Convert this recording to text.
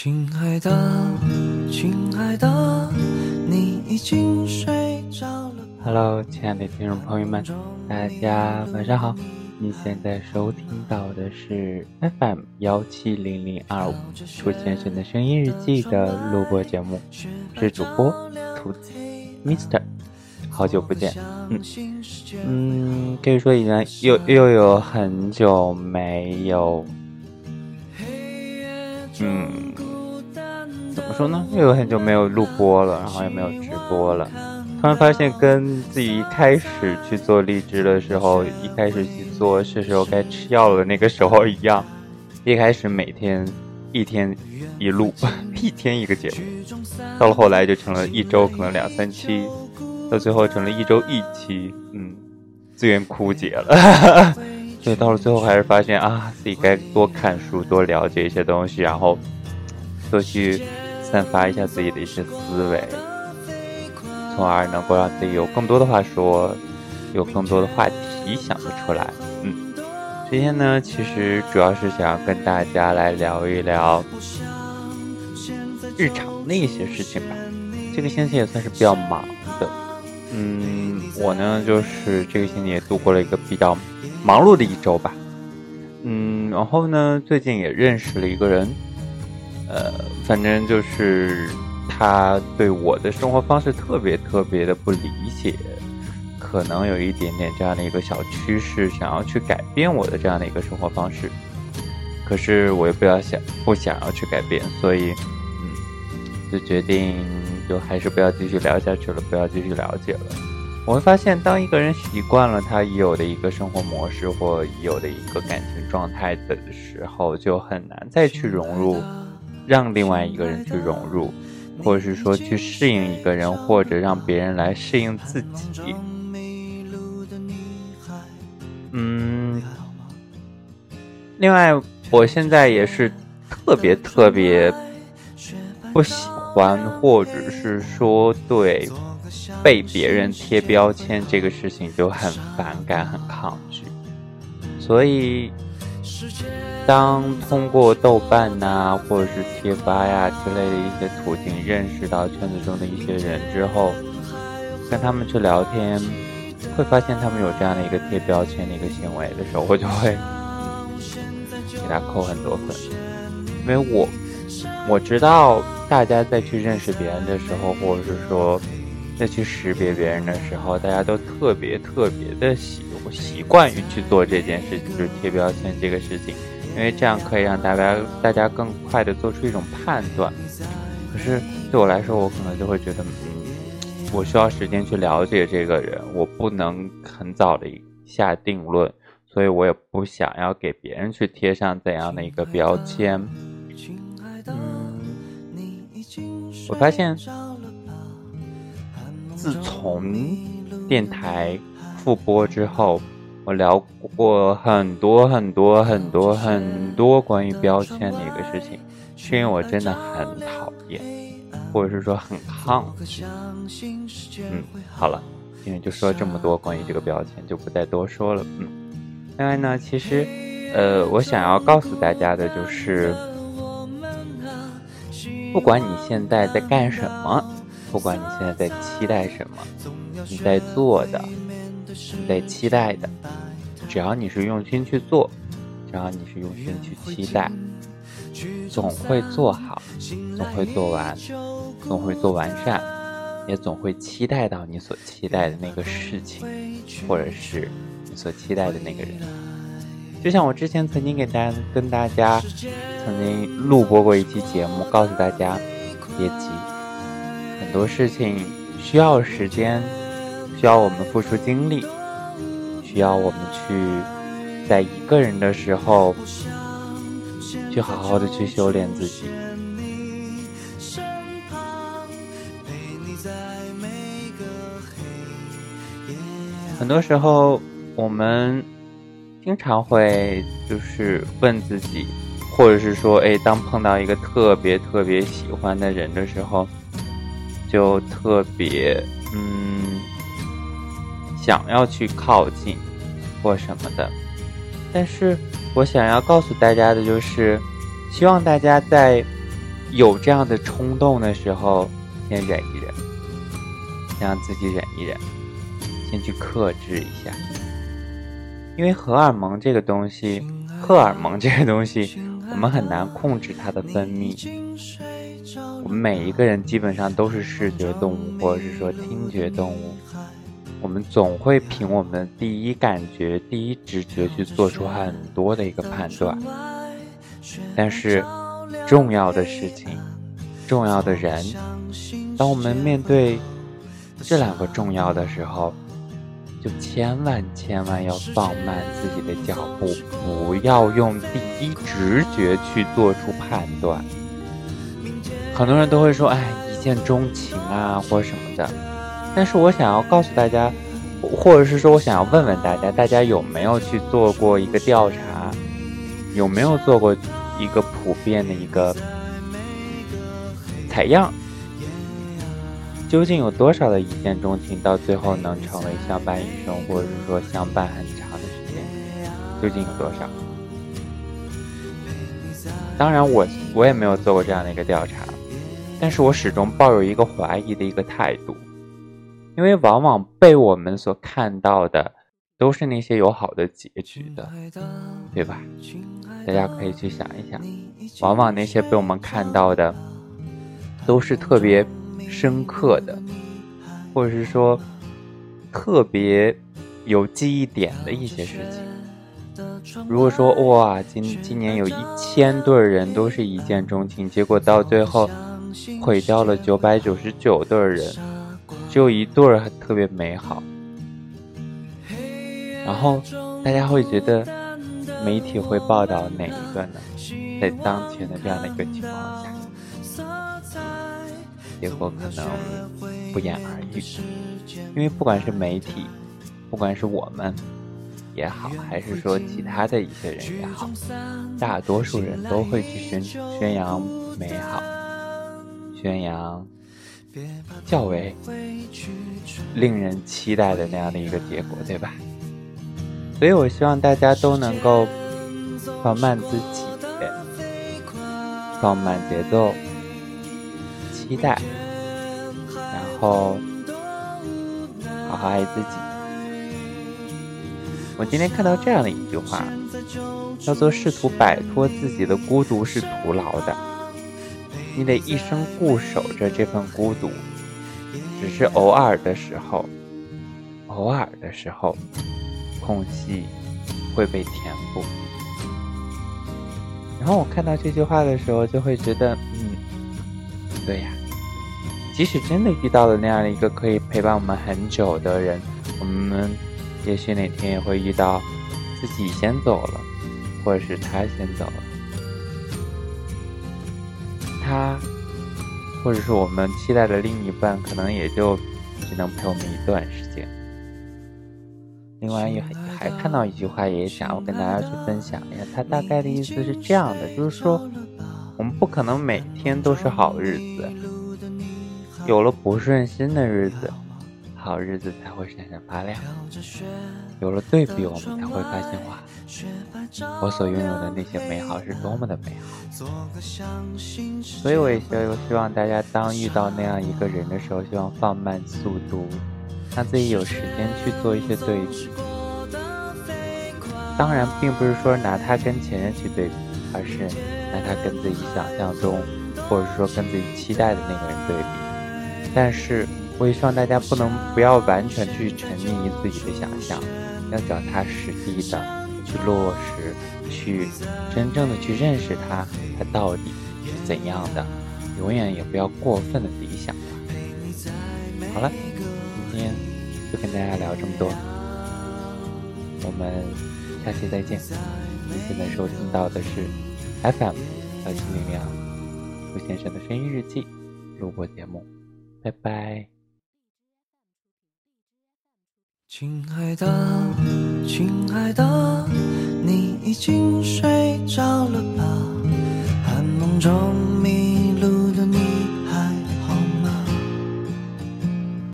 亲爱的，亲爱的，你已经睡着了。Hello，亲爱的听众朋友们，大家晚上好。你现在收听到的是 FM 幺七零零二五楚先生的声音日记的录播节目，是主播兔子 Mister。好久不见，嗯嗯，可以说已经又又有很久没有，嗯，怎么说呢？又有很久没有录播了，然后也没有直播了。突然发现，跟自己一开始去做荔枝的时候，一开始去做是时候该吃药的那个时候一样。一开始每天一天一录，一天一个节目，到了后来就成了一周可能两三期。到最后成了一周一期，嗯，资源枯竭了，所以到了最后还是发现啊，自己该多看书，多了解一些东西，然后多去散发一下自己的一些思维，从而能够让自己有更多的话说，有更多的话题想得出来。嗯，今天呢，其实主要是想要跟大家来聊一聊日常的一些事情吧。这个星期也算是比较忙的。嗯，我呢就是这个星期也度过了一个比较忙碌的一周吧。嗯，然后呢，最近也认识了一个人，呃，反正就是他对我的生活方式特别特别的不理解，可能有一点点这样的一个小趋势，想要去改变我的这样的一个生活方式。可是我又不要想不想要去改变，所以嗯，就决定。就还是不要继续聊下去了，不要继续了解了。我会发现，当一个人习惯了他已有的一个生活模式或已有的一个感情状态的时候，就很难再去融入，让另外一个人去融入，或者是说去适应一个人，或者让别人来适应自己。嗯，另外，我现在也是特别特别不喜欢。或者是说对被别人贴标签这个事情就很反感、很抗拒，所以当通过豆瓣呐，或者是贴吧呀之类的一些途径认识到圈子中的一些人之后，跟他们去聊天，会发现他们有这样的一个贴标签的一个行为的时候，我就会给他扣很多分，因为我我知道。大家在去认识别人的时候，或者是说在去识别别人的时候，大家都特别特别的喜我习惯于去做这件事情，就是贴标签这个事情，因为这样可以让大家大家更快的做出一种判断。可是对我来说，我可能就会觉得，嗯，我需要时间去了解这个人，我不能很早的下定论，所以我也不想要给别人去贴上怎样的一个标签。我发现，自从电台复播之后，我聊过很多很多很多很多关于标签的一个事情，是因为我真的很讨厌，或者是说很抗拒。嗯，好了，今天就说这么多关于这个标签，就不再多说了。嗯，另外呢，其实，呃，我想要告诉大家的就是。不管你现在在干什么，不管你现在在期待什么，你在做的，你在期待的，只要你是用心去做，只要你是用心去期待，总会做好，总会做完，总会做完善，也总会期待到你所期待的那个事情，或者是你所期待的那个人。就像我之前曾经给大家跟大家曾经录播过一期节目，告诉大家别急，很多事情需要时间，需要我们付出精力，需要我们去在一个人的时候去好好的去修炼自己。很多时候我们。经常会就是问自己，或者是说，哎，当碰到一个特别特别喜欢的人的时候，就特别嗯想要去靠近或什么的。但是我想要告诉大家的就是，希望大家在有这样的冲动的时候，先忍一忍，让自己忍一忍，先去克制一下。因为荷尔蒙这个东西，荷尔蒙这个东西，我们很难控制它的分泌。我们每一个人基本上都是视觉动物，或者是说听觉动物，我们总会凭我们第一感觉、第一直觉去做出很多的一个判断。但是，重要的事情、重要的人，当我们面对这两个重要的时候。就千万千万要放慢自己的脚步，不要用第一直觉去做出判断。很多人都会说：“哎，一见钟情啊，或什么的。”但是我想要告诉大家，或者是说我想要问问大家，大家有没有去做过一个调查？有没有做过一个普遍的一个采样？究竟有多少的一见钟情，到最后能成为相伴一生，或者是说相伴很长的时间？究竟有多少？当然，我我也没有做过这样的一个调查，但是我始终抱有一个怀疑的一个态度，因为往往被我们所看到的都是那些有好的结局的，对吧？大家可以去想一想，往往那些被我们看到的都是特别。深刻的，或者是说特别有记忆点的一些事情。如果说哇，今今年有一千对人都是一见钟情，结果到最后毁掉了九百九十九对人，只有一对儿特别美好。然后大家会觉得媒体会报道哪一个呢？在当前的这样的一个情况下。结果可能不言而喻，因为不管是媒体，不管是我们也好，还是说其他的一些人也好，大多数人都会去宣宣扬美好，宣扬较为令人期待的那样的一个结果，对吧？所以我希望大家都能够放慢自己，放慢节奏。期待，然后好好爱自己。我今天看到这样的一句话，叫做“试图摆脱自己的孤独是徒劳的，你得一生固守着这份孤独，只是偶尔的时候，偶尔的时候，空隙会被填补。”然后我看到这句话的时候，就会觉得，嗯，对呀。即使真的遇到了那样的一个可以陪伴我们很久的人，我们也许哪天也会遇到自己先走了，或者是他先走了，他，或者是我们期待的另一半，可能也就只能陪我们一段时间。另外，也还看到一句话，也想要跟大家去分享一下，他大概的意思是这样的，就是说，我们不可能每天都是好日子。有了不顺心的日子，好日子才会闪闪发亮。有了对比，我们才会发现哇，我所拥有的那些美好是多么的美好。所以我也希希望大家，当遇到那样一个人的时候，希望放慢速度，让自己有时间去做一些对比。当然，并不是说拿他跟前任去对比，而是拿他跟自己想象中，或者说跟自己期待的那个人对比。但是，我也希望大家不能不要完全去沉溺于自己的想象，要脚踏实地的去落实，去真正的去认识他，他到底是怎样的，永远也不要过分的理想化。好了，今天就跟大家聊这么多，我们下期再见。你现在收听到的是 FM 幺七零零陆先生的声音日记录播节目。拜拜。亲爱的，亲爱的，你已经睡着了吧？寒梦中迷。